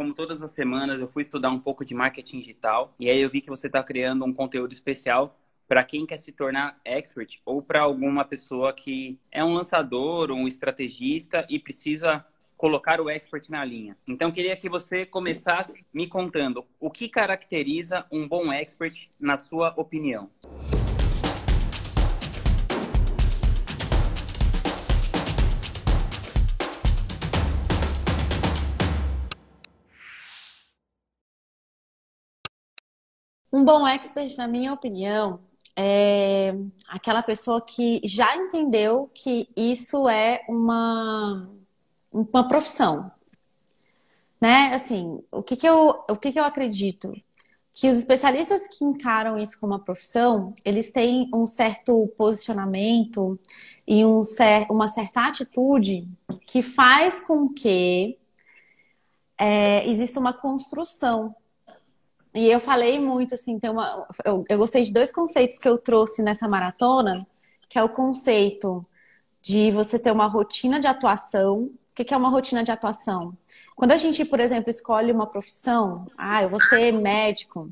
como todas as semanas, eu fui estudar um pouco de marketing digital e aí eu vi que você está criando um conteúdo especial para quem quer se tornar expert ou para alguma pessoa que é um lançador, um estrategista e precisa colocar o expert na linha. Então, queria que você começasse me contando o que caracteriza um bom expert, na sua opinião. Um bom expert, na minha opinião, é aquela pessoa que já entendeu que isso é uma, uma profissão. Né? Assim, o que, que, eu, o que, que eu acredito? Que os especialistas que encaram isso como uma profissão, eles têm um certo posicionamento e um cer uma certa atitude que faz com que é, exista uma construção e eu falei muito, assim, tem uma. Eu, eu gostei de dois conceitos que eu trouxe nessa maratona, que é o conceito de você ter uma rotina de atuação. O que é uma rotina de atuação? Quando a gente, por exemplo, escolhe uma profissão, ah, eu vou ser médico.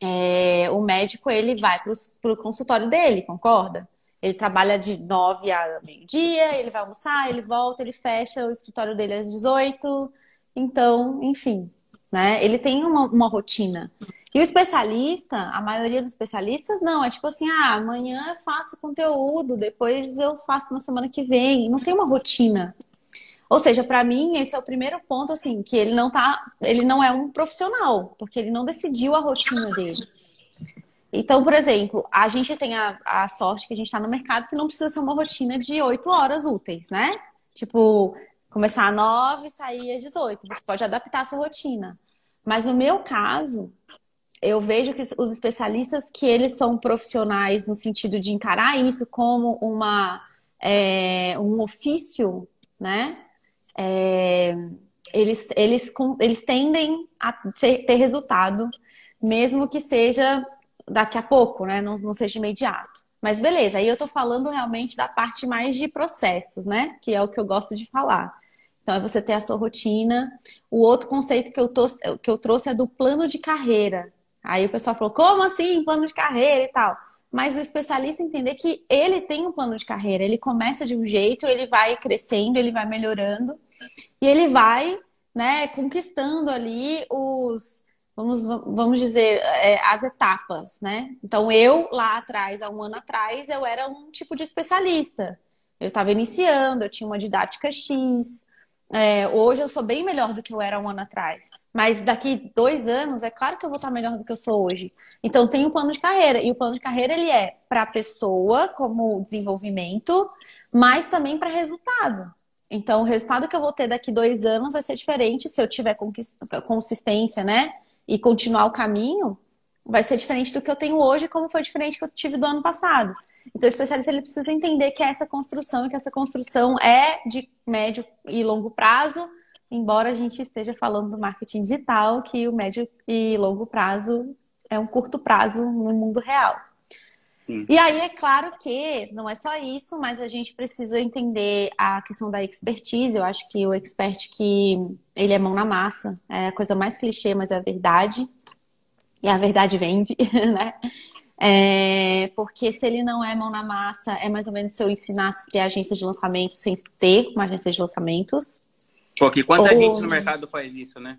É, o médico ele vai para o consultório dele, concorda? Ele trabalha de 9 a meio-dia, ele vai almoçar, ele volta, ele fecha o escritório dele às 18. Então, enfim, né? Ele tem uma, uma rotina. E o especialista, a maioria dos especialistas, não. É tipo assim, ah, amanhã eu faço conteúdo, depois eu faço na semana que vem. Não tem uma rotina. Ou seja, para mim, esse é o primeiro ponto, assim, que ele não tá. Ele não é um profissional, porque ele não decidiu a rotina dele. Então, por exemplo, a gente tem a, a sorte que a gente está no mercado que não precisa ser uma rotina de oito horas úteis, né? Tipo, começar às 9 e sair às 18. Você pode adaptar a sua rotina. Mas no meu caso, eu vejo que os especialistas que eles são profissionais no sentido de encarar isso como uma, é, um ofício, né? É, eles, eles, eles tendem a ter, resultado, mesmo que seja daqui a pouco, né? Não, não seja imediato. Mas beleza, aí eu tô falando realmente da parte mais de processos, né? Que é o que eu gosto de falar. Então, é você ter a sua rotina. O outro conceito que eu, tô, que eu trouxe é do plano de carreira. Aí o pessoal falou, como assim, plano de carreira e tal? Mas o especialista entender que ele tem um plano de carreira. Ele começa de um jeito, ele vai crescendo, ele vai melhorando. E ele vai né, conquistando ali os, vamos, vamos dizer, é, as etapas, né? Então, eu lá atrás, há um ano atrás, eu era um tipo de especialista. Eu estava iniciando, eu tinha uma didática X, é, hoje eu sou bem melhor do que eu era um ano atrás. Mas daqui dois anos, é claro que eu vou estar melhor do que eu sou hoje. Então, tem um plano de carreira. E o plano de carreira, ele é para a pessoa, como desenvolvimento, mas também para resultado. Então, o resultado que eu vou ter daqui dois anos vai ser diferente se eu tiver consistência, né? E continuar o caminho, vai ser diferente do que eu tenho hoje, como foi diferente que eu tive do ano passado. Então, o especialista ele precisa entender que é essa construção e que essa construção é de médio e longo prazo, embora a gente esteja falando do marketing digital, que o médio e longo prazo é um curto prazo no mundo real. Sim. E aí é claro que não é só isso, mas a gente precisa entender a questão da expertise. Eu acho que o expert que ele é mão na massa, é a coisa mais clichê, mas é a verdade. E a verdade vende, né? É, porque se ele não é mão na massa, é mais ou menos se eu ensinasse a ter agência de lançamento sem ter uma agência de lançamentos. Porque quanta Ou... gente no mercado faz isso, né?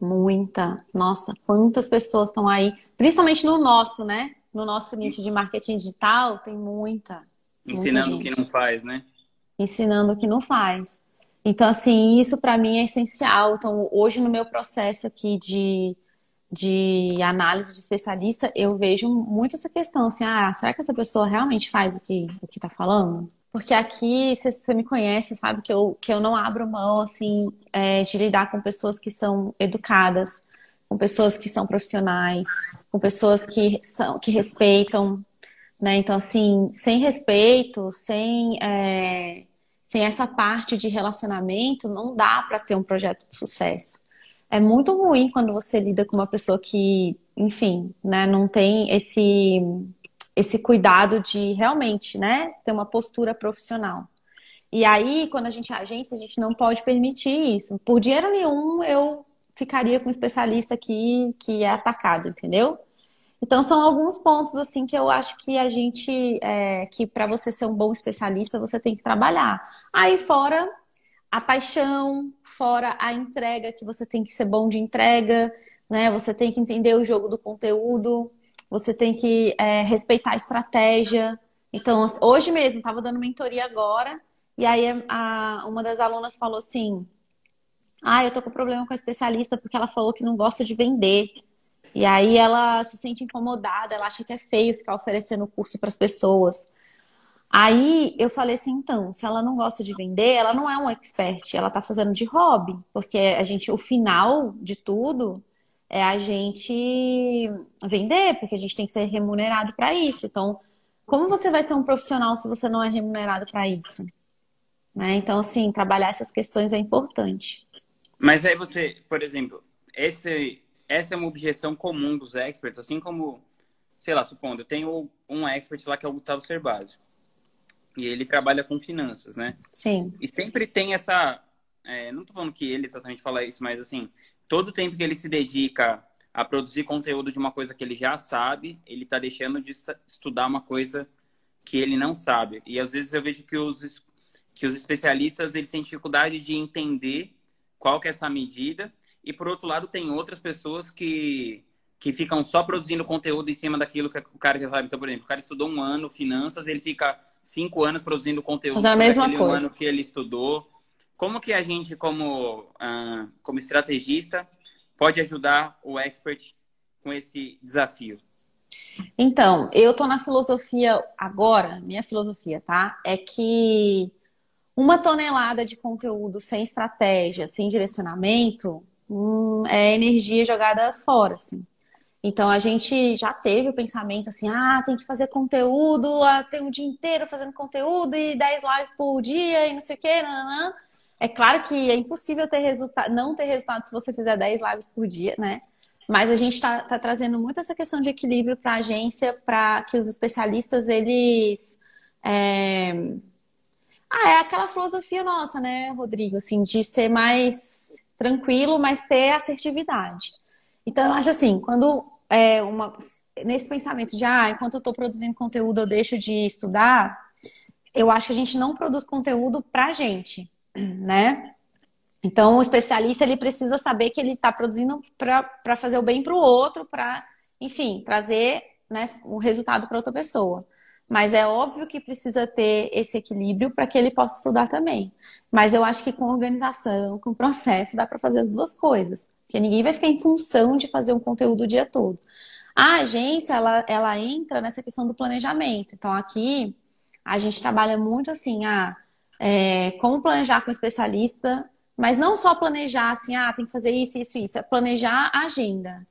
Muita. Nossa, quantas pessoas estão aí, principalmente no nosso, né? No nosso nicho de marketing digital, tem muita. Ensinando o que não faz, né? Ensinando o que não faz. Então, assim, isso para mim é essencial. Então, hoje no meu processo aqui de de análise de especialista, eu vejo muito essa questão, assim, ah, será que essa pessoa realmente faz o que o que está falando? Porque aqui, você me conhece, sabe que eu, que eu não abro mão, assim, é, de lidar com pessoas que são educadas, com pessoas que são profissionais, com pessoas que, são, que respeitam, né? Então, assim, sem respeito, sem, é, sem essa parte de relacionamento, não dá para ter um projeto de sucesso é muito ruim quando você lida com uma pessoa que, enfim, né, não tem esse esse cuidado de realmente, né, ter uma postura profissional. E aí, quando a gente é agência, a gente não pode permitir isso. Por dinheiro nenhum, eu ficaria com um especialista aqui que é atacado, entendeu? Então, são alguns pontos, assim, que eu acho que a gente, é, que para você ser um bom especialista, você tem que trabalhar. Aí, fora a paixão, fora a entrega, que você tem que ser bom de entrega, né? Você tem que entender o jogo do conteúdo, você tem que é, respeitar a estratégia. Então, hoje mesmo, estava dando mentoria agora, e aí a, uma das alunas falou assim: Ah, eu tô com problema com a especialista porque ela falou que não gosta de vender. E aí ela se sente incomodada, ela acha que é feio ficar oferecendo curso para as pessoas. Aí eu falei assim, então, se ela não gosta de vender, ela não é um expert, ela está fazendo de hobby, porque a gente, o final de tudo é a gente vender, porque a gente tem que ser remunerado para isso. Então, como você vai ser um profissional se você não é remunerado para isso? Né? Então, assim, trabalhar essas questões é importante. Mas aí você, por exemplo, esse, essa é uma objeção comum dos experts, assim como, sei lá, supondo, eu tenho um expert lá que é o Gustavo Cerbasi. E ele trabalha com finanças, né? Sim. E sempre tem essa. É, não tô falando que ele exatamente fala isso, mas assim, todo o tempo que ele se dedica a produzir conteúdo de uma coisa que ele já sabe, ele tá deixando de estudar uma coisa que ele não sabe. E às vezes eu vejo que os, que os especialistas eles têm dificuldade de entender qual que é essa medida e por outro lado, tem outras pessoas que, que ficam só produzindo conteúdo em cima daquilo que o cara já sabe. Então, por exemplo, o cara estudou um ano finanças, ele fica cinco anos produzindo conteúdo Mas é a mesma coisa. ano que ele estudou. Como que a gente, como, uh, como estrategista, pode ajudar o expert com esse desafio? Então, eu estou na filosofia agora, minha filosofia, tá? É que uma tonelada de conteúdo sem estratégia, sem direcionamento, hum, é energia jogada fora, assim. Então a gente já teve o pensamento assim, ah, tem que fazer conteúdo, ah, tem um dia inteiro fazendo conteúdo e 10 lives por dia e não sei o quê, nananã. É claro que é impossível ter resultado, não ter resultado se você fizer 10 lives por dia, né? Mas a gente está tá trazendo muito essa questão de equilíbrio para a agência, para que os especialistas, eles... É... Ah, é aquela filosofia nossa, né, Rodrigo? Assim, de ser mais tranquilo, mas ter assertividade. Então, eu acho assim, quando é uma, nesse pensamento de, ah, enquanto eu estou produzindo conteúdo, eu deixo de estudar, eu acho que a gente não produz conteúdo para a gente, né? Então, o especialista, ele precisa saber que ele está produzindo para fazer o bem para o outro, para, enfim, trazer né, um resultado para outra pessoa. Mas é óbvio que precisa ter esse equilíbrio para que ele possa estudar também. Mas eu acho que com organização, com processo, dá para fazer as duas coisas. Porque ninguém vai ficar em função de fazer um conteúdo o dia todo. A agência, ela, ela entra nessa questão do planejamento. Então, aqui, a gente trabalha muito assim, ah, é, como planejar com o especialista, mas não só planejar assim, ah, tem que fazer isso, isso, isso. É planejar a agenda.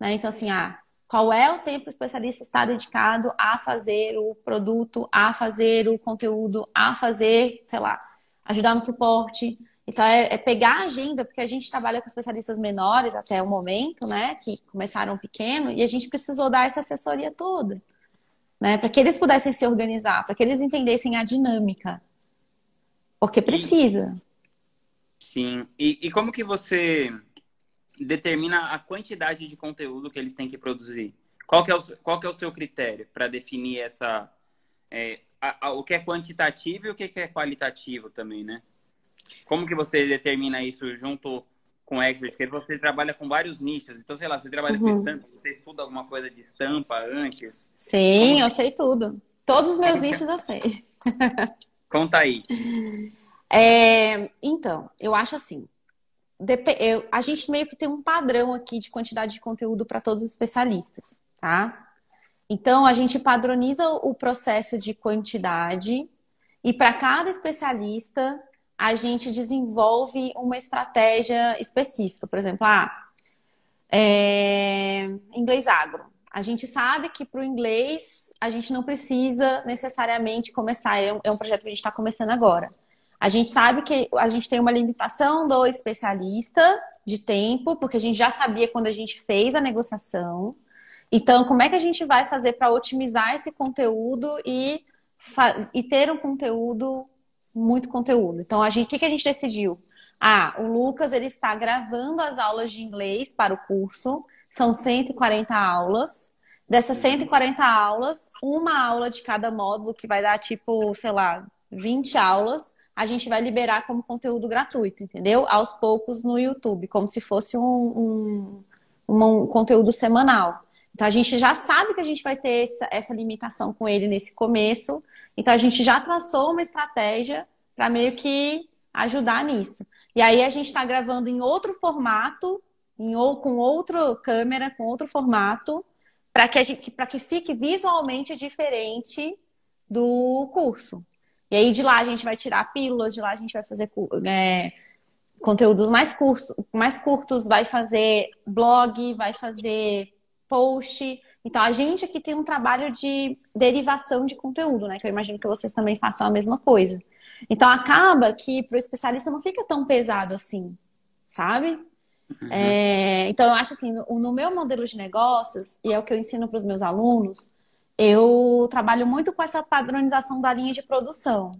Né? Então, assim, ah, qual é o tempo que o especialista está dedicado a fazer o produto, a fazer o conteúdo, a fazer, sei lá, ajudar no suporte. Então, é, é pegar a agenda, porque a gente trabalha com especialistas menores até o momento, né, que começaram pequeno, e a gente precisou dar essa assessoria toda, né, para que eles pudessem se organizar, para que eles entendessem a dinâmica. Porque precisa. Sim. E, e como que você determina a quantidade de conteúdo que eles têm que produzir? Qual que é o, qual que é o seu critério para definir essa é, a, a, o que é quantitativo e o que é qualitativo também, né? Como que você determina isso junto com o expert? Porque você trabalha com vários nichos. Então, sei lá, você trabalha uhum. com estampa, você estuda alguma coisa de estampa antes? Sim, Como... eu sei tudo. Todos os meus nichos eu sei. Conta aí. É, então, eu acho assim, eu, a gente meio que tem um padrão aqui de quantidade de conteúdo para todos os especialistas, tá? Então, a gente padroniza o processo de quantidade e para cada especialista, a gente desenvolve uma estratégia específica. Por exemplo, ah, é... inglês agro. A gente sabe que para o inglês a gente não precisa necessariamente começar, é um, é um projeto que a gente está começando agora. A gente sabe que a gente tem uma limitação do especialista de tempo, porque a gente já sabia quando a gente fez a negociação. Então, como é que a gente vai fazer para otimizar esse conteúdo e, e ter um conteúdo muito conteúdo. Então, a gente, o que, que a gente decidiu? Ah, o Lucas ele está gravando as aulas de inglês para o curso. São 140 aulas. Dessas 140 aulas, uma aula de cada módulo, que vai dar tipo, sei lá, 20 aulas, a gente vai liberar como conteúdo gratuito, entendeu? Aos poucos no YouTube, como se fosse um, um, um conteúdo semanal. Então a gente já sabe que a gente vai ter essa, essa limitação com ele nesse começo. Então a gente já traçou uma estratégia para meio que ajudar nisso. E aí a gente está gravando em outro formato, em, ou, com outra câmera, com outro formato, para que, a gente, que fique visualmente diferente do curso. E aí de lá a gente vai tirar pílulas, de lá a gente vai fazer é, conteúdos mais curtos, mais curtos, vai fazer blog, vai fazer post. Então a gente aqui tem um trabalho de derivação de conteúdo, né? Que eu imagino que vocês também façam a mesma coisa. Então acaba que para o especialista não fica tão pesado assim, sabe? Uhum. É, então, eu acho assim, no, no, meu modelo de negócios, e é o que eu ensino para os meus alunos, eu trabalho muito com essa padronização da linha de produção.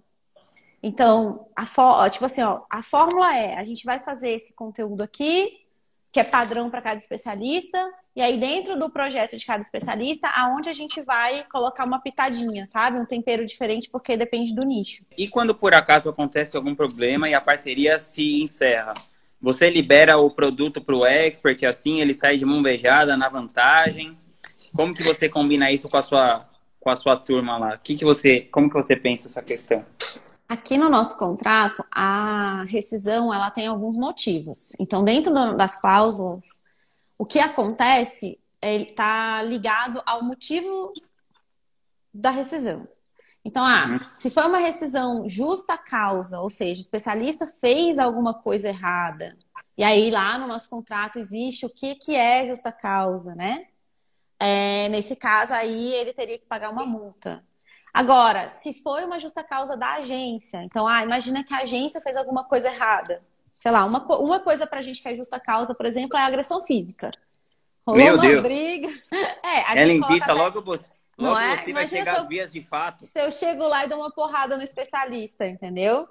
Então, a tipo assim, ó, a fórmula é: a gente vai fazer esse conteúdo aqui, que é padrão para cada especialista, e aí dentro do projeto de cada especialista, aonde a gente vai colocar uma pitadinha, sabe? Um tempero diferente, porque depende do nicho. E quando por acaso acontece algum problema e a parceria se encerra? Você libera o produto para o expert, assim ele sai de mão beijada na vantagem. Como que você combina isso com a sua, com a sua turma lá? Que que você, como que você pensa essa questão? Aqui no nosso contrato, a rescisão ela tem alguns motivos. Então, dentro das cláusulas, o que acontece está ligado ao motivo da rescisão. Então, ah, uhum. se foi uma rescisão justa causa, ou seja, o especialista fez alguma coisa errada, e aí lá no nosso contrato existe o que, que é justa causa, né? É, nesse caso aí ele teria que pagar uma multa. Agora, se foi uma justa causa da agência, então, ah, imagina que a agência fez alguma coisa errada. Sei lá, uma, uma coisa pra gente que é justa causa, por exemplo, é a agressão física. Rolou Meu uma Deus. briga. É, a Ela invista logo você Logo não é? você vai chegar às vias de fato. Se eu chego lá e dou uma porrada no especialista, entendeu?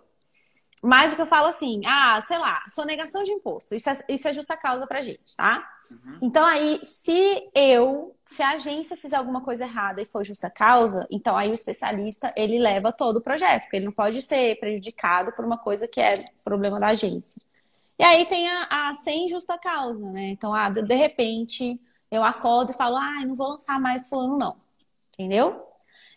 Mas o que eu falo assim, ah, sei lá, sonegação de imposto. Isso é, isso é justa causa pra gente, tá? Uhum. Então aí, se eu, se a agência fizer alguma coisa errada e for justa causa, então aí o especialista, ele leva todo o projeto, porque ele não pode ser prejudicado por uma coisa que é problema da agência. E aí tem a, a sem justa causa, né? Então, ah, de, repente, eu acordo e falo, ah, não vou lançar mais fulano, não entendeu?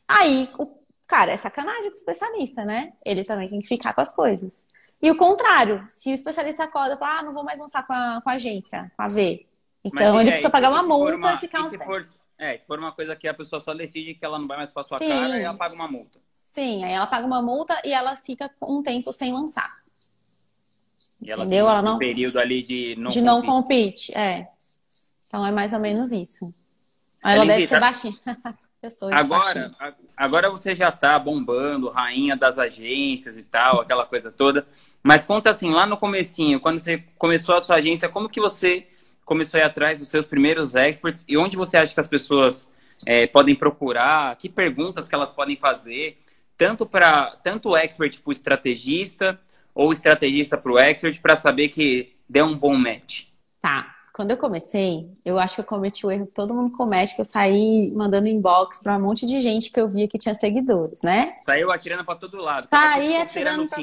Aí, o cara, é sacanagem com o especialista, né? Ele também tem que ficar com as coisas. E o contrário, se o especialista acorda e fala, ah, não vou mais lançar com a, com a agência, com a V. Então, Mas, ele é, precisa pagar uma multa uma, e ficar um se for, É, se for uma coisa que a pessoa só decide que ela não vai mais com a sua Sim. cara, ela paga uma multa. Sim, aí ela paga uma multa e ela fica um tempo sem lançar. E ela Entendeu? ela não... um período ali de não De não compete, é. Então, é mais ou menos isso. Ela, ela deve ser baixinha. agora, agora você já tá bombando, rainha das agências e tal, aquela coisa toda. Mas conta assim, lá no comecinho, quando você começou a sua agência, como que você começou a ir atrás dos seus primeiros experts e onde você acha que as pessoas é, podem procurar, que perguntas que elas podem fazer, tanto para tanto o expert para o estrategista ou estrategista para o expert, para saber que deu um bom match? Tá. Quando eu comecei, eu acho que eu cometi o erro que todo mundo comete, que eu saí mandando inbox para um monte de gente que eu via que tinha seguidores, né? Saiu atirando para todo lado. Saí atirando pra...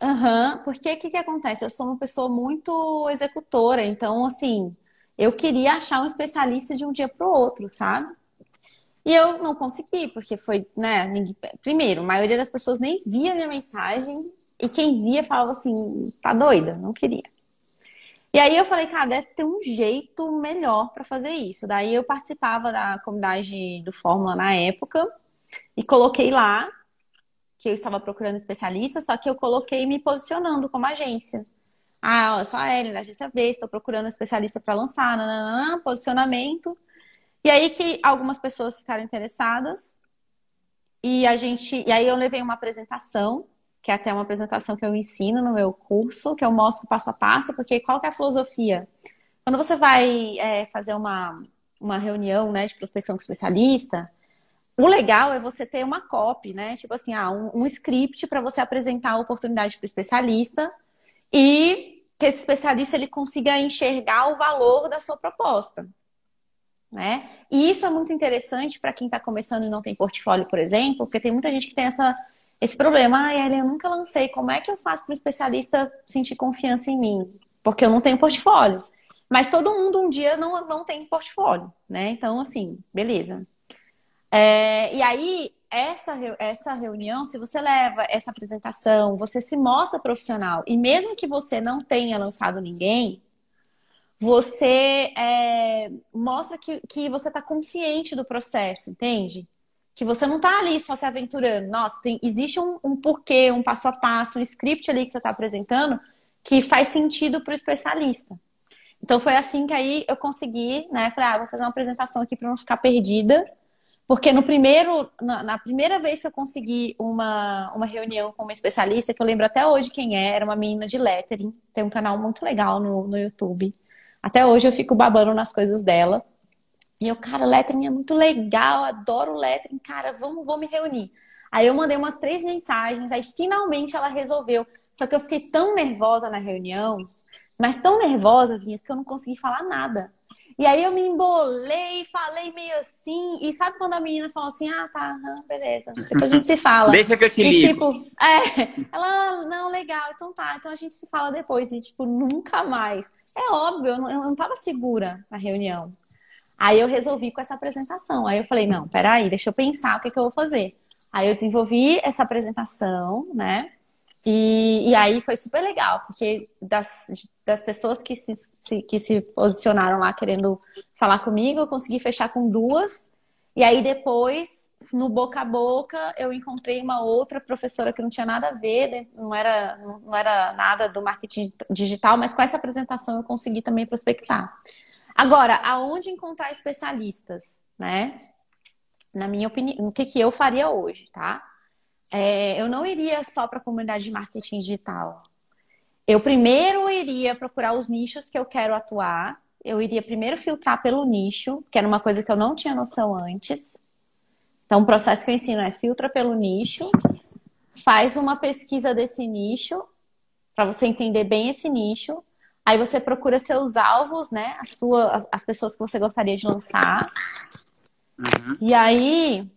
Aham, uhum, porque o que, que acontece? Eu sou uma pessoa muito executora, então, assim, eu queria achar um especialista de um dia para o outro, sabe? E eu não consegui, porque foi, né? Ninguém... Primeiro, a maioria das pessoas nem via minha mensagem, e quem via falava assim, tá doida, não queria. E aí eu falei, cara, deve ter um jeito melhor para fazer isso. Daí eu participava da comunidade do Fórmula na época e coloquei lá que eu estava procurando especialista, só que eu coloquei me posicionando como agência. Ah, eu sou a Ellen da agência B, estou procurando especialista para lançar, posicionamento. E aí que algumas pessoas ficaram interessadas e a gente, e aí eu levei uma apresentação que é até uma apresentação que eu ensino no meu curso, que eu mostro passo a passo, porque qual é a filosofia? Quando você vai é, fazer uma, uma reunião né, de prospecção com especialista, o legal é você ter uma copy, né? Tipo assim, ah, um, um script para você apresentar a oportunidade para o especialista e que esse especialista ele consiga enxergar o valor da sua proposta. Né? E isso é muito interessante para quem está começando e não tem portfólio, por exemplo, porque tem muita gente que tem essa, esse problema. Ah, Ellen, eu nunca lancei. Como é que eu faço para o especialista sentir confiança em mim? Porque eu não tenho portfólio. Mas todo mundo um dia não, não tem portfólio, né? Então, assim, beleza. É, e aí, essa, essa reunião, se você leva essa apresentação, você se mostra profissional, e mesmo que você não tenha lançado ninguém, você é, mostra que, que você está consciente do processo, entende? Que você não está ali só se aventurando. Nossa, tem, existe um, um porquê, um passo a passo, um script ali que você está apresentando que faz sentido para o especialista. Então foi assim que aí eu consegui, né? Falei, ah, vou fazer uma apresentação aqui para não ficar perdida porque no primeiro, na, na, primeira vez que eu consegui uma, uma reunião com uma especialista, que eu lembro até hoje quem é, era uma menina de lettering, tem um canal muito legal no, no YouTube. Até hoje eu fico babando nas coisas dela. E eu, cara, lettering é muito legal, adoro lettering, cara, vamos, vamos me reunir. Aí eu mandei umas três mensagens, aí finalmente ela resolveu. Só que eu fiquei tão nervosa na reunião, mas tão nervosa, Vinhas, que eu não consegui falar nada. E aí eu me embolei, falei meio assim. E sabe quando a menina fala assim: ah, tá, beleza, depois a gente se fala. Deixa que eu te e, ligo. tipo, é, ela, não, legal, então tá, então a gente se fala depois. E, tipo, nunca mais. É óbvio, eu não, eu não tava segura na reunião. Aí eu resolvi com essa apresentação. Aí eu falei: não, peraí, deixa eu pensar o que, que eu vou fazer. Aí eu desenvolvi essa apresentação, né? E, e aí foi super legal, porque das, das pessoas que se, se, que se posicionaram lá querendo falar comigo, eu consegui fechar com duas. E aí depois, no boca a boca, eu encontrei uma outra professora que não tinha nada a ver, não era, não era nada do marketing digital, mas com essa apresentação eu consegui também prospectar. Agora, aonde encontrar especialistas, né? Na minha opinião, o que, que eu faria hoje, tá? é, eu não iria só para a comunidade de marketing digital. Eu primeiro iria procurar os nichos que eu quero atuar. Eu iria primeiro filtrar pelo nicho, que era uma coisa que eu não tinha noção antes. Então, o processo que eu ensino é filtra pelo nicho, faz uma pesquisa desse nicho, para você entender bem esse nicho. Aí você procura seus alvos, né? A sua, as pessoas que você gostaria de lançar. Uhum. E aí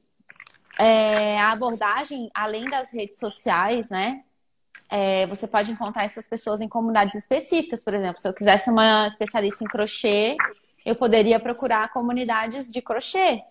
é, a abordagem, além das redes sociais, né? É, você pode encontrar essas pessoas em comunidades específicas, por exemplo. Se eu quisesse uma especialista em crochê, eu poderia procurar comunidades de crochê,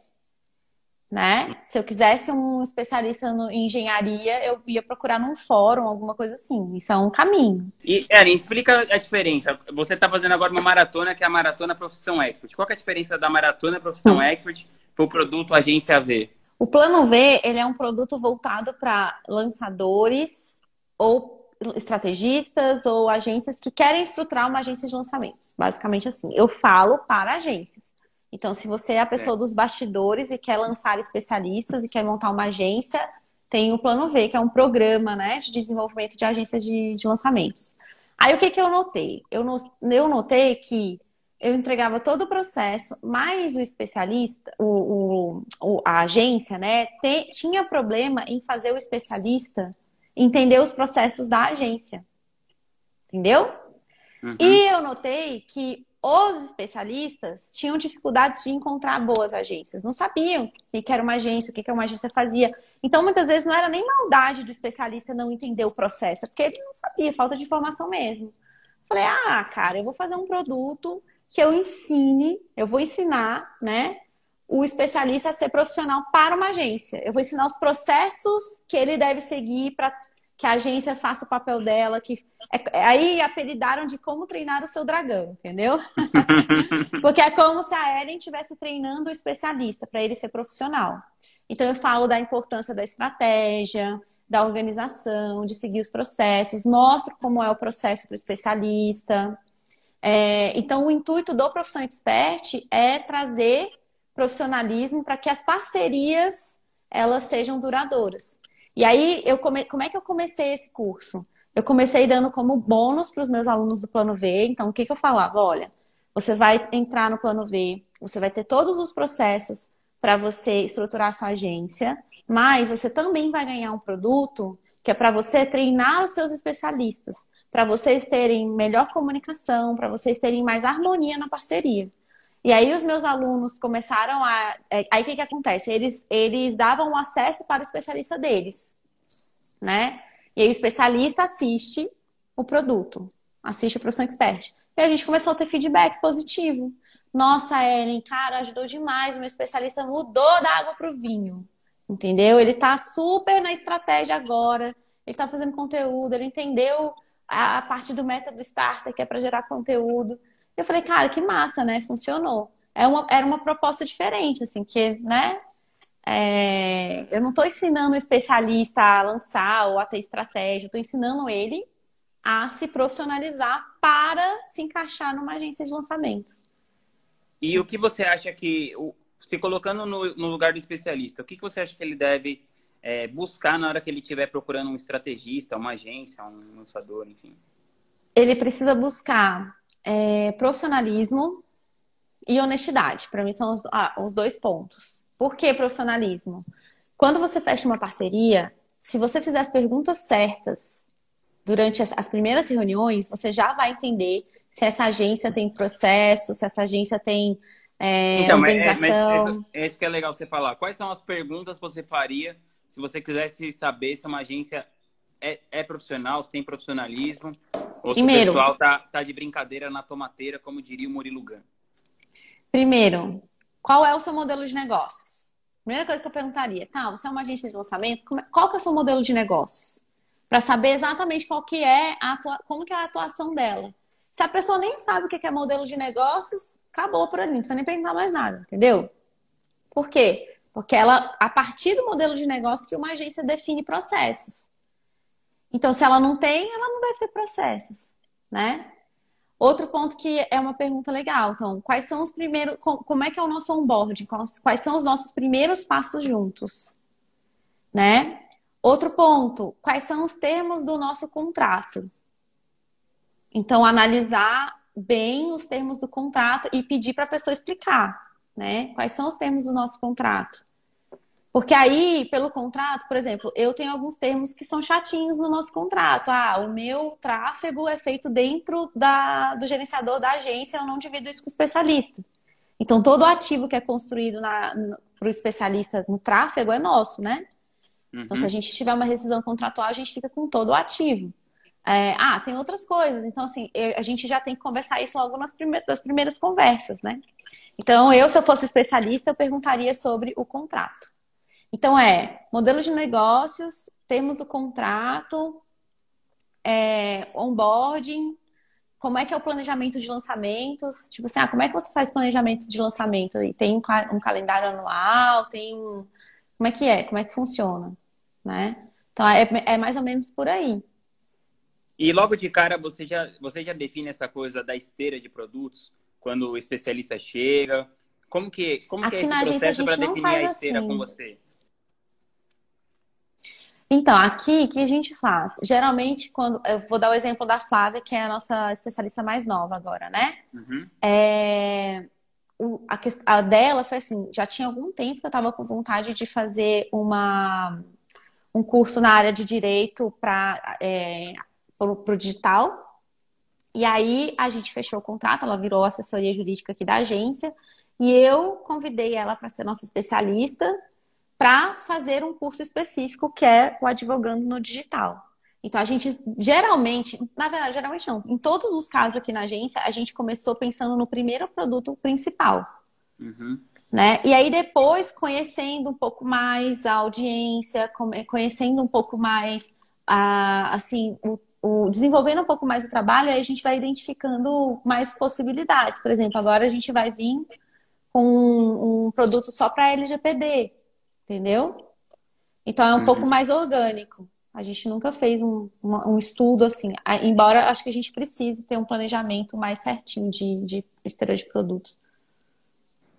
né? Se eu quisesse um especialista no, em engenharia, eu ia procurar num fórum, alguma coisa assim. Isso é um caminho. E, Erin, explica a diferença. Você está fazendo agora uma maratona, que é a Maratona Profissão Expert. Qual é a diferença da Maratona Profissão hum. Expert para o produto Agência V? O plano V ele é um produto voltado para lançadores ou estrategistas ou agências que querem estruturar uma agência de lançamentos. Basicamente assim. Eu falo para agências. Então, se você é a pessoa dos bastidores e quer lançar especialistas e quer montar uma agência, tem o plano V, que é um programa né, de desenvolvimento de agências de, de lançamentos. Aí o que, que eu notei? Eu, no, eu notei que eu entregava todo o processo, mas o especialista, o, o a agência, né, te, tinha problema em fazer o especialista entender os processos da agência. Entendeu? Uhum. E eu notei que os especialistas tinham dificuldades de encontrar boas agências, não sabiam o que era uma agência, o que uma agência fazia. Então, muitas vezes, não era nem maldade do especialista não entender o processo, porque ele não sabia, falta de informação mesmo. Falei, ah, cara, eu vou fazer um produto que eu ensine, eu vou ensinar, né, o especialista a ser profissional para uma agência. Eu vou ensinar os processos que ele deve seguir para que a agência faça o papel dela, que é, aí apelidaram de como treinar o seu dragão, entendeu? Porque é como se a Ellen estivesse treinando o especialista para ele ser profissional. Então eu falo da importância da estratégia, da organização, de seguir os processos, mostro como é o processo para o especialista, é, então, o intuito do Profissão Expert é trazer profissionalismo para que as parcerias elas sejam duradouras. E aí, eu come... como é que eu comecei esse curso? Eu comecei dando como bônus para os meus alunos do Plano V. Então, o que, que eu falava? Olha, você vai entrar no Plano V, você vai ter todos os processos para você estruturar a sua agência, mas você também vai ganhar um produto que é para você treinar os seus especialistas, para vocês terem melhor comunicação, para vocês terem mais harmonia na parceria. E aí os meus alunos começaram a. É, aí o que, que acontece? Eles, eles davam acesso para o especialista deles, né? E aí o especialista assiste o produto, assiste o Profissão Expert. E a gente começou a ter feedback positivo. Nossa, Ellen, cara, ajudou demais. O meu especialista mudou da água para o vinho. Entendeu? Ele está super na estratégia agora. Ele está fazendo conteúdo. Ele entendeu a, a parte do método starter, que é para gerar conteúdo. Eu falei, cara, que massa, né? Funcionou. É uma, era uma proposta diferente, assim, que, né? É, eu não estou ensinando o especialista a lançar ou a ter estratégia, estou ensinando ele a se profissionalizar para se encaixar numa agência de lançamentos. E o que você acha que, se colocando no, no lugar do especialista, o que, que você acha que ele deve é, buscar na hora que ele estiver procurando um estrategista, uma agência, um lançador, enfim? Ele precisa buscar é, profissionalismo e honestidade. Para mim são os, ah, os dois pontos. Por que profissionalismo? Quando você fecha uma parceria, se você fizer as perguntas certas durante as, as primeiras reuniões, você já vai entender se essa agência tem processo, se essa agência tem é, então, organização. É, é, é, isso que é legal você falar. Quais são as perguntas que você faria se você quisesse saber se uma agência é, é profissional, tem profissionalismo, ou Primeiro, o pessoal tá, tá de brincadeira na tomateira, como diria o Murilo Gun? Primeiro, qual é o seu modelo de negócios? Primeira coisa que eu perguntaria, tá, você é uma agência de lançamento, é, qual que é o seu modelo de negócios? Para saber exatamente qual que é a atua, como que é a atuação dela. Se a pessoa nem sabe o que é modelo de negócios, acabou por ali, não precisa nem perguntar mais nada, entendeu? Por quê? Porque ela, a partir do modelo de negócio que uma agência define processos. Então, se ela não tem, ela não deve ter processos, né? Outro ponto que é uma pergunta legal, então, quais são os primeiros, como é que é o nosso onboarding? Quais são os nossos primeiros passos juntos, né? Outro ponto, quais são os termos do nosso contrato? Então, analisar bem os termos do contrato e pedir para a pessoa explicar, né? Quais são os termos do nosso contrato? Porque aí, pelo contrato, por exemplo, eu tenho alguns termos que são chatinhos no nosso contrato. Ah, o meu tráfego é feito dentro da, do gerenciador da agência, eu não divido isso com o especialista. Então, todo o ativo que é construído para o especialista no tráfego é nosso, né? Uhum. Então, se a uhum. gente tiver uma rescisão contratual, a gente fica com todo o ativo. É, ah, tem outras coisas. Então, assim, eu, a gente já tem que conversar isso logo nas primeiras, das primeiras conversas, né? Então, eu, se eu fosse especialista, eu perguntaria sobre o contrato. Então, é modelo de negócios, termos do contrato, é, onboarding, como é que é o planejamento de lançamentos? Tipo assim, ah, como é que você faz planejamento de lançamento? Tem um, calendário anual? Tem um... Como é que é? Como é que funciona? Né? Então, é, é mais ou menos por aí. E logo de cara, você já, você já define essa coisa da esteira de produtos? Quando o especialista chega? Como que, como Aqui que é esse processo para definir a esteira assim. com você? Então, aqui, o que a gente faz? Geralmente, quando. Eu vou dar o exemplo da Flávia, que é a nossa especialista mais nova agora, né? Uhum. É, o, a, a, dela foi assim: já tinha algum tempo que eu estava com vontade de fazer uma, um curso na área de direito para é, o digital. E aí a gente fechou o contrato, ela virou assessoria jurídica aqui da agência. E eu convidei ela para ser nossa especialista para fazer um curso específico que é o advogando no digital. Então a gente geralmente, na verdade, geralmente não, em todos os casos aqui na agência, a gente começou pensando no primeiro produto principal. Uhum. Né? E aí depois, conhecendo um pouco mais a audiência, conhecendo um pouco mais a, assim, o o, desenvolvendo um pouco mais o trabalho, aí a gente vai identificando mais possibilidades. Por exemplo, agora a gente vai vir com um, um produto só para LGPD, entendeu? Então é um uhum. pouco mais orgânico. A gente nunca fez um, um, estudo assim, embora acho que a gente precise ter um planejamento mais certinho de, de esteira de produtos.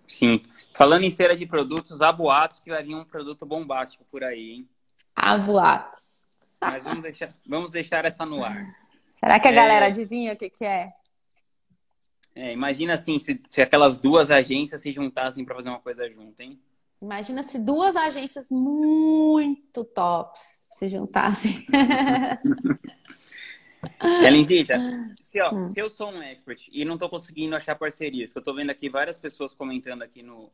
Sim. Falando em esteira de produtos, há boatos que vai vir um produto bombástico por aí, hein? Há boatos. Mas vamos deixar, vamos deixar essa no ar. Será que a é... galera adivinha o que, que é? é? Imagina assim, se, se aquelas duas agências se juntassem para fazer uma coisa junto, hein? Imagina se duas agências muito tops se juntassem. Elenzita, se, ó, hum. se eu sou um expert e não estou conseguindo achar parcerias, que eu estou vendo aqui várias pessoas comentando aqui no,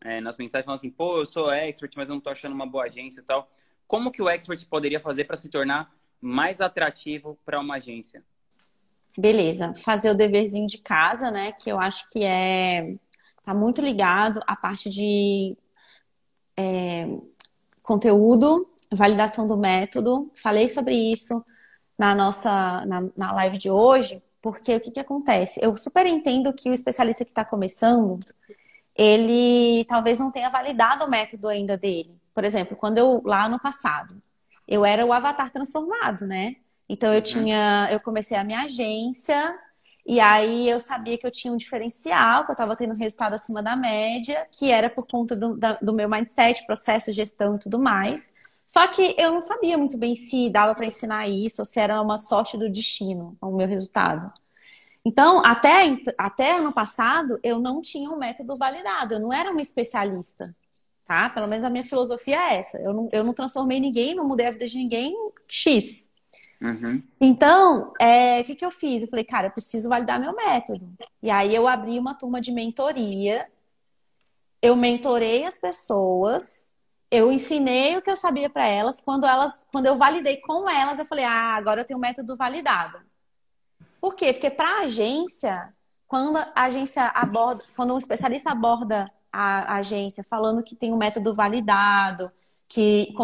é, nas mensagens, falando assim, pô, eu sou expert, mas eu não estou achando uma boa agência e tal. Como que o expert poderia fazer para se tornar mais atrativo para uma agência? Beleza, fazer o deverzinho de casa, né? Que eu acho que é tá muito ligado à parte de é, conteúdo, validação do método. Falei sobre isso na nossa na, na live de hoje, porque o que, que acontece? Eu super entendo que o especialista que está começando, ele talvez não tenha validado o método ainda dele. Por exemplo, quando eu lá no passado, eu era o avatar transformado, né? Então eu tinha, eu comecei a minha agência e aí eu sabia que eu tinha um diferencial, que eu estava tendo resultado acima da média, que era por conta do, da, do meu mindset, processo, gestão e tudo mais. Só que eu não sabia muito bem se dava para ensinar isso ou se era uma sorte do destino o meu resultado. Então, até, até ano passado, eu não tinha um método validado, eu não era uma especialista tá? Pelo menos a minha filosofia é essa. Eu não, eu não transformei ninguém, não mudei a vida de ninguém X. Uhum. Então, é, o que, que eu fiz? Eu falei, cara, eu preciso validar meu método. E aí eu abri uma turma de mentoria, eu mentorei as pessoas, eu ensinei o que eu sabia para elas. Quando elas, quando eu validei com elas, eu falei, ah, agora eu tenho o método validado. Por quê? Porque para a agência, quando a agência aborda, quando um especialista aborda a, agência falando que tem um método validado, que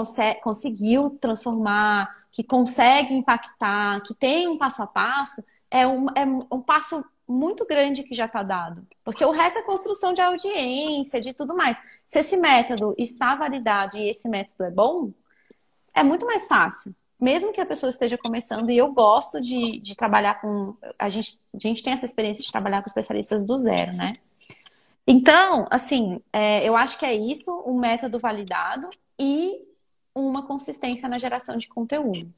conseguiu transformar, que consegue impactar, que tem um passo a passo, é um, é um passo muito grande que já está dado. Porque o resto é construção de audiência, de tudo mais. Se esse método está validado e esse método é bom, é muito mais fácil. Mesmo que a pessoa esteja começando, e eu gosto de, de trabalhar com. A gente, a gente tem essa experiência de trabalhar com especialistas do zero, né? Então, assim, é, eu acho que é isso, um método validado e uma consistência na geração de conteúdo.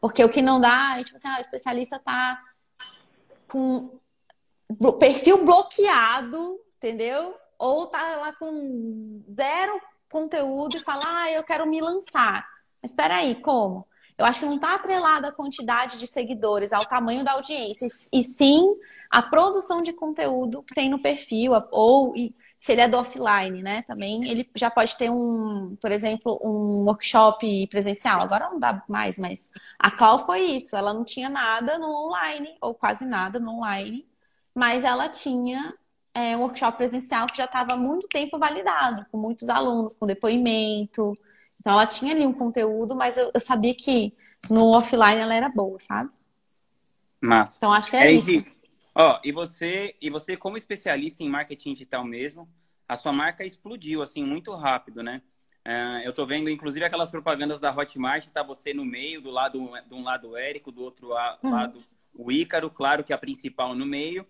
Porque o que não dá é, tipo assim, ah, o especialista tá com perfil bloqueado, entendeu? Ou tá lá com zero conteúdo e fala, ah, eu quero me lançar. Mas espera aí, como? Eu acho que não está atrelado à quantidade de seguidores, ao tamanho da audiência, e sim a produção de conteúdo que tem no perfil, ou se ele é do offline, né? Também ele já pode ter um, por exemplo, um workshop presencial. Agora não dá mais, mas a Clau foi isso. Ela não tinha nada no online, ou quase nada no online, mas ela tinha é, um workshop presencial que já estava há muito tempo validado, com muitos alunos, com depoimento. Então ela tinha ali um conteúdo, mas eu, eu sabia que no offline ela era boa, sabe? Massa. Então acho que é, é isso. Ó, e você, e você como especialista em marketing digital mesmo, a sua marca explodiu assim muito rápido, né? Uh, eu tô vendo, inclusive, aquelas propagandas da Hotmart, tá você no meio, do lado de um lado o Érico, do outro uhum. lado o Ícaro, claro que a principal no meio.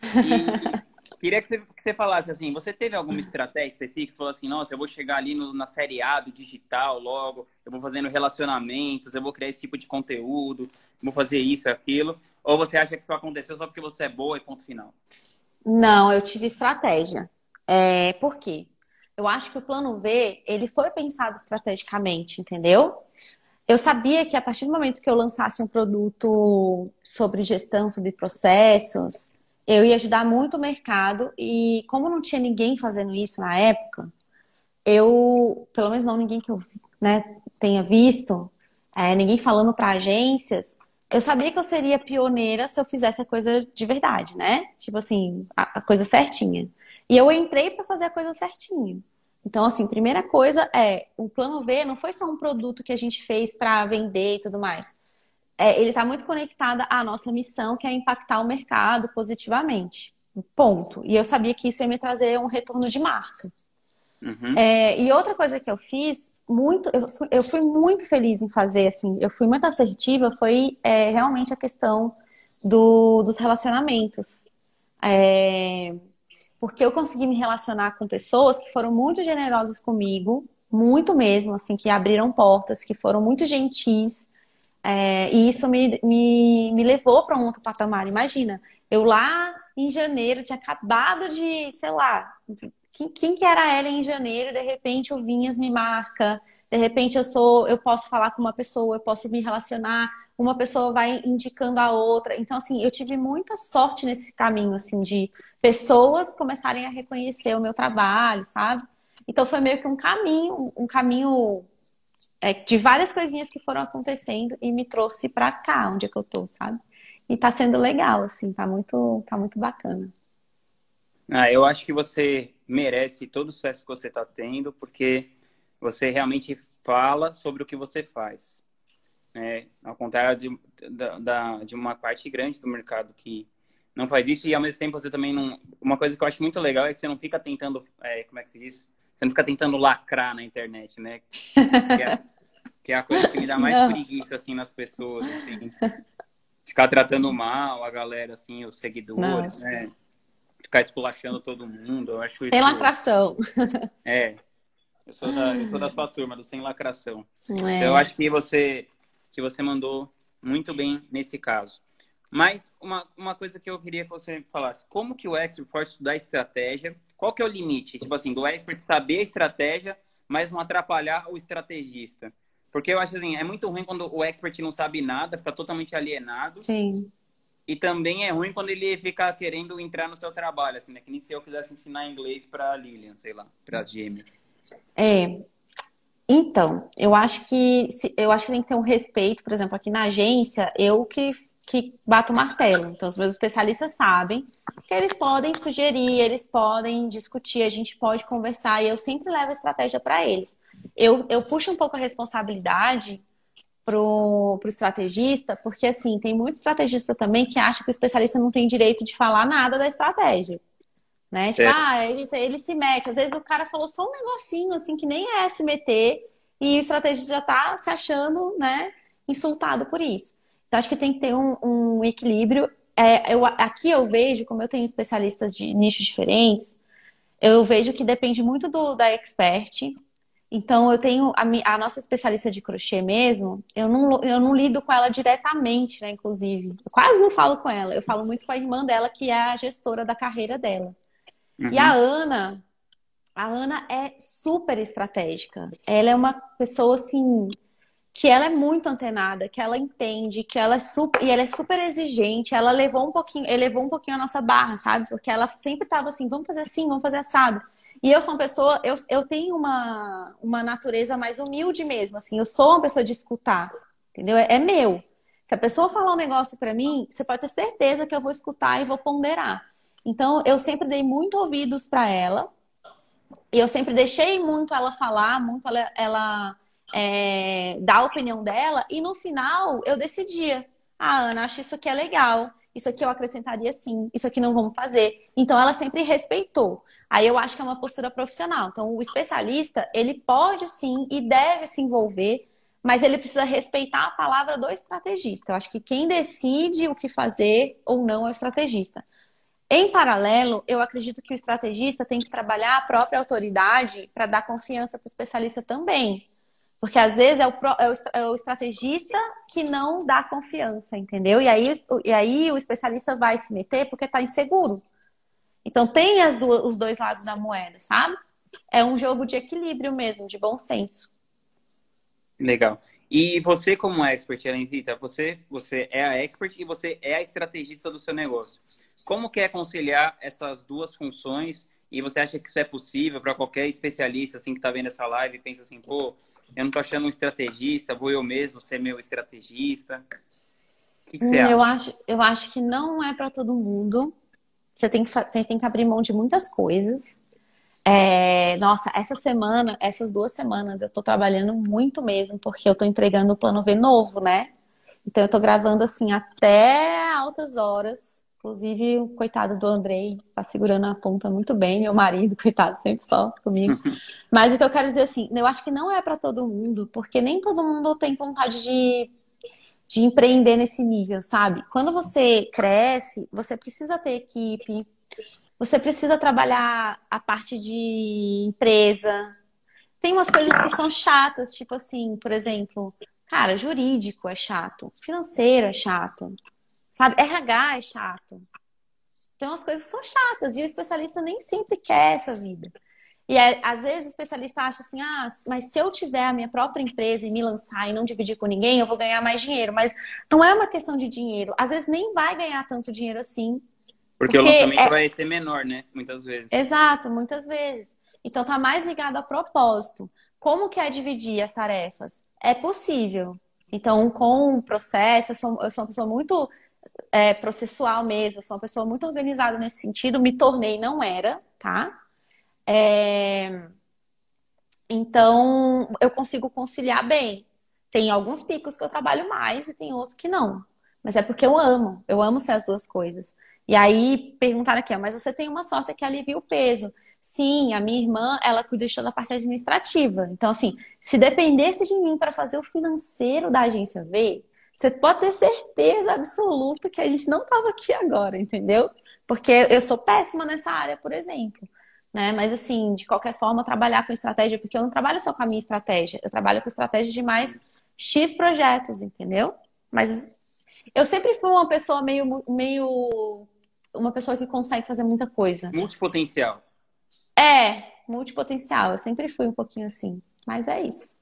E queria que você, que você, falasse assim, você teve alguma estratégia específica? Você falou assim, nossa, eu vou chegar ali no, na série A do digital logo, eu vou fazendo relacionamentos, eu vou criar esse tipo de conteúdo, vou fazer isso, aquilo. Ou você acha que aconteceu só porque você é boa e ponto final? Não, eu tive estratégia. É, por quê? Eu acho que o plano V, ele foi pensado estrategicamente, entendeu? Eu sabia que a partir do momento que eu lançasse um produto sobre gestão, sobre processos, eu ia ajudar muito o mercado e como não tinha ninguém fazendo isso na época, eu, pelo menos não ninguém que eu né, tenha visto, é, ninguém falando para agências, eu sabia que eu seria pioneira se eu fizesse a coisa de verdade, né? Tipo assim, a, a coisa certinha. E eu entrei para fazer a coisa certinha. Então, assim, primeira coisa é, o plano V não foi só um produto que a gente fez para vender e tudo mais. É, ele está muito conectado à nossa missão, que é impactar o mercado positivamente. Ponto. E eu sabia que isso ia me trazer um retorno de marca. Uhum. É, e outra coisa que eu fiz muito, eu fui, eu fui, muito feliz em fazer, assim, eu fui muito assertiva, foi é, realmente a questão do, dos relacionamentos. É, porque eu consegui me relacionar com pessoas que foram muito generosas comigo, muito mesmo, assim, que abriram portas, que foram muito gentis, é, e isso me, me, me levou para um outro patamar. Imagina, eu lá em janeiro tinha acabado de, sei lá, Quem, quem que era ela em janeiro? De repente o Vinhas me marca. De repente eu sou, eu posso falar com uma pessoa, eu posso me relacionar, uma pessoa vai indicando a outra. Então assim, eu tive muita sorte nesse caminho assim de pessoas começarem a reconhecer o meu trabalho, sabe? Então foi meio que um caminho, um caminho é, de várias coisinhas que foram acontecendo e me trouxe para cá, onde é que eu tô, sabe? E tá sendo legal, assim, tá muito, tá muito bacana. Ah, eu acho que você merece todo o sucesso que você está tendo, porque você realmente fala sobre o que você faz. É, ao contrário de, da, de uma parte grande do mercado que não faz isso, e ao mesmo tempo você também não. Uma coisa que eu acho muito legal é que você não fica tentando. É, como é que se diz? Você não fica tentando lacrar na internet, né? Que é, que é a coisa que me dá mais não. preguiça, assim, nas pessoas, assim. Ficar tratando mal a galera, assim, os seguidores, não. né? Ficar esculachando todo mundo. Eu acho. Sem lacração. É. Eu sou da, eu sou da sua turma, do sem lacração. É. Então, eu acho que você, que você mandou muito bem nesse caso. Mas uma, uma coisa que eu queria que você falasse, como que o expert pode estudar estratégia? Qual que é o limite? Tipo assim, do expert saber a estratégia, mas não atrapalhar o estrategista. Porque eu acho assim, é muito ruim quando o expert não sabe nada, fica totalmente alienado. Sim. E também é ruim quando ele fica querendo entrar no seu trabalho, assim, né? Que nem se eu quisesse ensinar inglês para Lilian, sei lá, para as gêmeas. É. Então, eu acho que eu acho que tem que ter um respeito, por exemplo, aqui na agência, eu que, que bato o martelo. Então, os meus especialistas sabem que eles podem sugerir, eles podem discutir, a gente pode conversar, e eu sempre levo a estratégia para eles. Eu, eu puxo um pouco a responsabilidade pro, pro estrategista, porque assim, tem muito estrategista também que acha que o especialista não tem direito de falar nada da estratégia. Né? Tipo, ah, ele, ele se mete. Às vezes o cara falou só um negocinho, assim, que nem é se meter, e o estrategista já tá se achando, né, insultado por isso. Então, acho que tem que ter um, um equilíbrio. É, eu, aqui eu vejo, como eu tenho especialistas de nichos diferentes, eu vejo que depende muito do, da expert, então, eu tenho a, a, nossa especialista de crochê mesmo, eu não, eu não lido com ela diretamente, né? Inclusive, eu quase não falo com ela. Eu falo muito com a irmã dela, que é a gestora da carreira dela. Uhum. E a Ana, a Ana é super estratégica. Ela é uma pessoa assim que ela é muito antenada, que ela entende, que ela é super e ela é super exigente. Ela levou um pouquinho, elevou um pouquinho a nossa barra, sabe? Porque ela sempre estava assim, vamos fazer assim, vamos fazer assado. E eu sou uma pessoa, eu, eu tenho uma, uma natureza mais humilde mesmo, assim, eu sou uma pessoa de escutar, entendeu? É, é meu. Se a pessoa falar um negócio para mim, você pode ter certeza que eu vou escutar e vou ponderar. Então, eu sempre dei muito ouvidos para ela. E eu sempre deixei muito ela falar, muito ela, ela é, dar a opinião dela. E no final, eu decidia. Ah, Ana, acho isso aqui é legal. Isso aqui eu acrescentaria sim. Isso aqui não vamos fazer. Então, ela sempre respeitou. Aí eu acho que é uma postura profissional. Então, o especialista, ele pode sim e deve se envolver mas ele precisa respeitar a palavra do estrategista. Eu acho que quem decide o que fazer ou não é o estrategista. Em paralelo, eu acredito que o estrategista tem que trabalhar a própria autoridade para dar confiança para o especialista também. Porque às vezes é o, é, o, é o, estrategista que não dá confiança, entendeu? E aí, e aí o especialista vai se meter porque está inseguro. Então tem as duas, os dois lados da moeda, sabe? É um jogo de equilíbrio mesmo, de bom senso. Legal. E você, como expert, Helenzita, você, você é a expert e você é a estrategista do seu negócio. Como que é conciliar essas duas funções? E você acha que isso é possível para qualquer especialista assim que está vendo essa live e pensa assim, pô, eu não estou achando um estrategista, vou eu mesmo ser meu estrategista? O que, que você eu acha? Acho, eu acho que não é para todo mundo. Você tem que, você tem que abrir mão de muitas coisas. É, nossa, essa semana, essas duas semanas, eu tô trabalhando muito mesmo, porque eu tô entregando o plano V novo, né? Então eu tô gravando assim até altas horas. Inclusive, o coitado do Andrei está segurando a ponta muito bem, meu marido, coitado, sempre só comigo. Mas o que eu quero dizer assim, eu acho que não é para todo mundo, porque nem todo mundo tem vontade de, de empreender nesse nível, sabe? Quando você cresce, você precisa ter equipe, você precisa trabalhar a parte de empresa. Tem umas coisas que são chatas, tipo assim, por exemplo, cara, jurídico é chato, financeiro é chato, sabe? RH é chato. tem umas coisas são chatas e o especialista nem sempre quer essa vida. E é, às vezes o especialista acha assim, ah, mas se eu tiver a minha própria empresa e me lançar e não dividir com ninguém, eu vou ganhar mais dinheiro. Mas não é uma questão de dinheiro. Às vezes nem vai ganhar tanto dinheiro assim. Porque, porque o lançamento é... vai ser menor, né? Muitas vezes. Exato, muitas vezes. Então tá mais ligado a propósito. Como que é dividir as tarefas? É possível. Então, com o processo, eu sou, eu sou uma pessoa muito é, processual mesmo, sou uma pessoa muito organizada nesse sentido, me tornei, não era, tá? É... Então, eu consigo conciliar bem. Tem alguns picos que eu trabalho mais e tem outros que não. Mas é porque eu amo, eu amo ser as duas coisas. E aí perguntaram aqui, mas você tem uma sócia que alivia o peso. Sim, a minha irmã, ela cuida de toda a parte administrativa. Então, assim, se dependesse de mim para fazer o financeiro da agência V, você pode ter certeza absoluta que a gente não estava aqui agora, entendeu? Porque eu sou péssima nessa área, por exemplo. Né? Mas, assim, de qualquer forma, trabalhar com estratégia, porque eu não trabalho só com a minha estratégia, eu trabalho com estratégia de mais X projetos, entendeu? Mas eu sempre fui uma pessoa meio, meio uma pessoa que consegue fazer muita coisa. Multipotencial. É, multipotencial. Eu sempre fui um pouquinho assim. Mas é isso.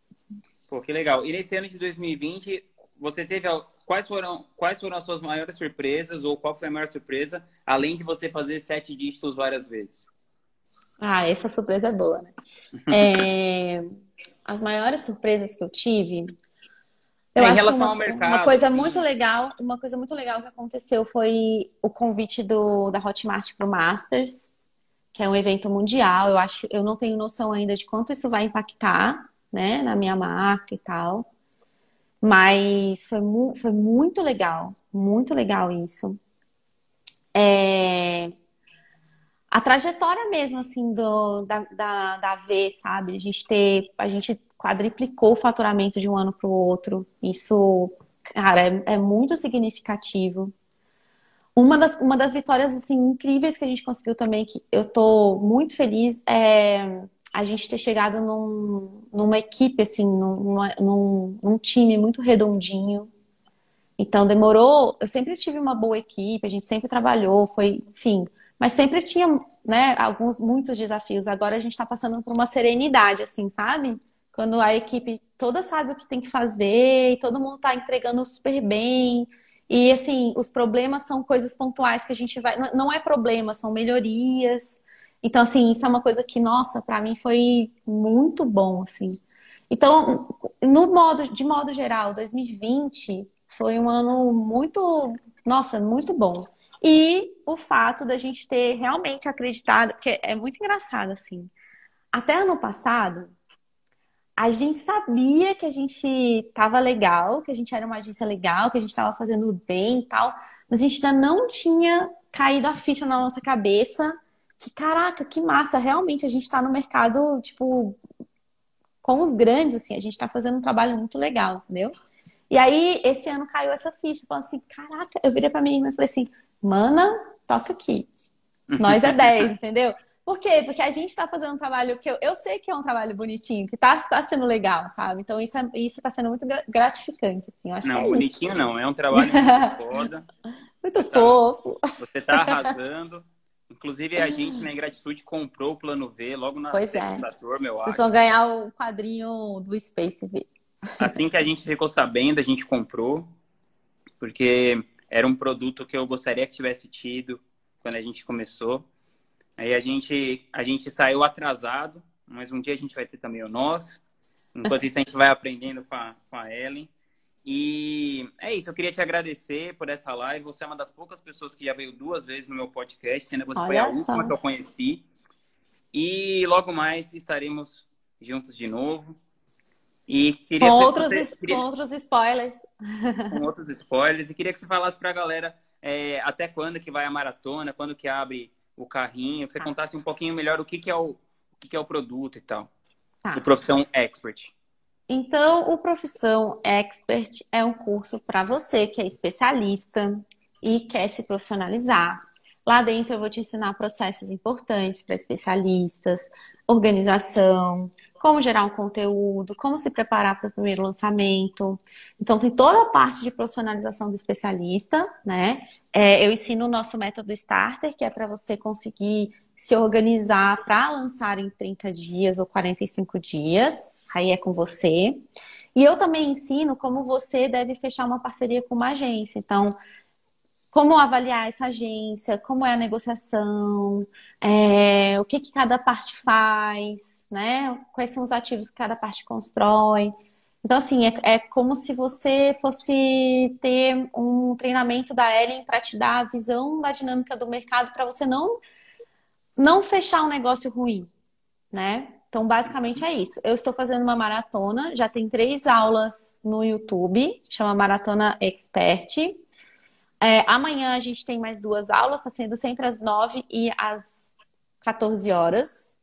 Pô, que legal. E nesse ano de 2020, você teve. Quais foram, quais foram as suas maiores surpresas? Ou qual foi a maior surpresa? Além de você fazer sete dígitos várias vezes. Ah, essa surpresa é boa, né? É, as maiores surpresas que eu tive. Eu é, em relação uma, ao mercado. Uma coisa assim... muito legal, uma coisa muito legal que aconteceu foi o convite do, da Hotmart para o Masters que é um evento mundial. Eu acho, eu não tenho noção ainda de quanto isso vai impactar, né, na minha marca e tal. Mas foi, mu foi muito legal, muito legal isso. É... A trajetória mesmo, assim, do, da, da, da V, sabe? A gente ter, a gente quadriplicou o faturamento de um ano para o outro. Isso, cara, é, é muito significativo. Uma das, uma das vitórias assim, incríveis que a gente conseguiu também, que eu tô muito feliz, é a gente ter chegado num, numa equipe, assim, numa, num, num time muito redondinho. Então demorou, eu sempre tive uma boa equipe, a gente sempre trabalhou, foi, enfim, mas sempre tinha, né, alguns, muitos desafios. Agora a gente está passando por uma serenidade, assim, sabe? Quando a equipe toda sabe o que tem que fazer e todo mundo está entregando super bem. E assim, os problemas são coisas pontuais que a gente vai. Não é problema, são melhorias. Então, assim, isso é uma coisa que, nossa, para mim foi muito bom, assim. Então, no modo, de modo geral, 2020 foi um ano muito, nossa, muito bom. E o fato da gente ter realmente acreditado, que é muito engraçado, assim. Até ano passado, a gente sabia que a gente estava legal, que a gente era uma agência legal, que a gente estava fazendo bem e tal, mas a gente ainda não tinha caído a ficha na nossa cabeça que, caraca, que massa, realmente a gente está no mercado, tipo, com os grandes, assim, a gente está fazendo um trabalho muito legal, entendeu? E aí, esse ano caiu essa ficha, falando assim, caraca, eu virei pra menina e falei assim, mana, toca aqui. Nós é 10, entendeu? Por quê? Porque a gente está fazendo um trabalho que eu, eu sei que é um trabalho bonitinho, que está tá sendo legal, sabe? Então isso é, isso está sendo muito gratificante, assim. Eu acho não, é bonitinho isso. não, é um trabalho muito foda. Muito você fofo. Tá, você está arrasando. Inclusive, a gente, na Ingratitude, comprou o plano V logo na pois é. meu Vocês vão ganhar o quadrinho do Space V. Assim que a gente ficou sabendo, a gente comprou, porque era um produto que eu gostaria que tivesse tido quando a gente começou. Aí a gente, a gente saiu atrasado, mas um dia a gente vai ter também o nosso. Enquanto isso, a gente vai aprendendo com a, com a Ellen. E é isso, eu queria te agradecer por essa live. Você é uma das poucas pessoas que já veio duas vezes no meu podcast, sendo você Olha foi a última que eu conheci. E logo mais estaremos juntos de novo. E queria com, outros, você, queria... com outros spoilers. Com outros spoilers. E queria que você falasse para a galera é, até quando que vai a maratona, quando que abre o carrinho, que você tá. contasse um pouquinho melhor o que, que é o, o que, que é o produto e tal. Tá. O Profissão Expert. Então, o Profissão Expert é um curso para você que é especialista e quer se profissionalizar. Lá dentro eu vou te ensinar processos importantes para especialistas, organização, como gerar um conteúdo, como se preparar para o primeiro lançamento. Então, tem toda a parte de profissionalização do especialista, né? É, eu ensino o nosso método Starter, que é para você conseguir se organizar para lançar em 30 dias ou 45 dias. Aí é com você. E eu também ensino como você deve fechar uma parceria com uma agência. Então, como avaliar essa agência, como é a negociação, é, o que, que cada parte faz, né? Quais são os ativos que cada parte constrói. Então, assim, é, é como se você fosse ter um treinamento da Ellen para te dar a visão da dinâmica do mercado para você não, não fechar um negócio ruim, né? Então, basicamente é isso. Eu estou fazendo uma maratona, já tem três aulas no YouTube, chama Maratona Expert. É, amanhã a gente tem mais duas aulas, está sendo sempre às 9 e às 14 horas.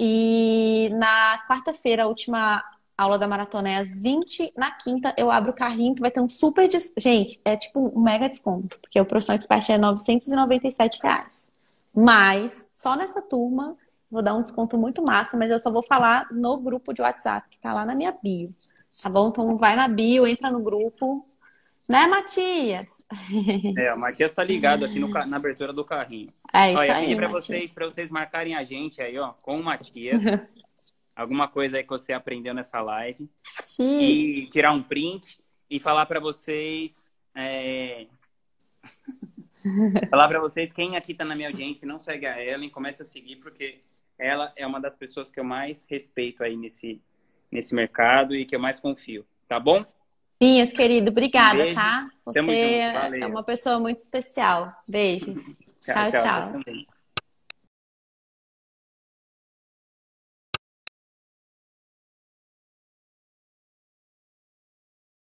E na quarta-feira, a última aula da maratona é às 20. Na quinta, eu abro o carrinho que vai ter um super desconto. Gente, é tipo um mega desconto, porque o Profissão Expert é 997 reais. Mas, só nessa turma, vou dar um desconto muito massa, mas eu só vou falar no grupo de WhatsApp, que tá lá na minha bio. Tá bom? Então vai na bio, entra no grupo, né, Matias? É, o Matias tá ligado aqui no, na abertura do carrinho. É isso Olha, aí, para vocês, para vocês marcarem a gente aí, ó, com o Matias. alguma coisa aí que você aprendeu nessa live. E tirar um print e falar para vocês. É... falar para vocês quem aqui tá na minha audiência não segue a Ellen, comece a seguir, porque ela é uma das pessoas que eu mais respeito aí nesse, nesse mercado e que eu mais confio. Tá bom? Pinhas, querido, obrigada, Beijo. tá? Você é uma pessoa muito especial. Beijos. tchau, tchau. tchau. tchau.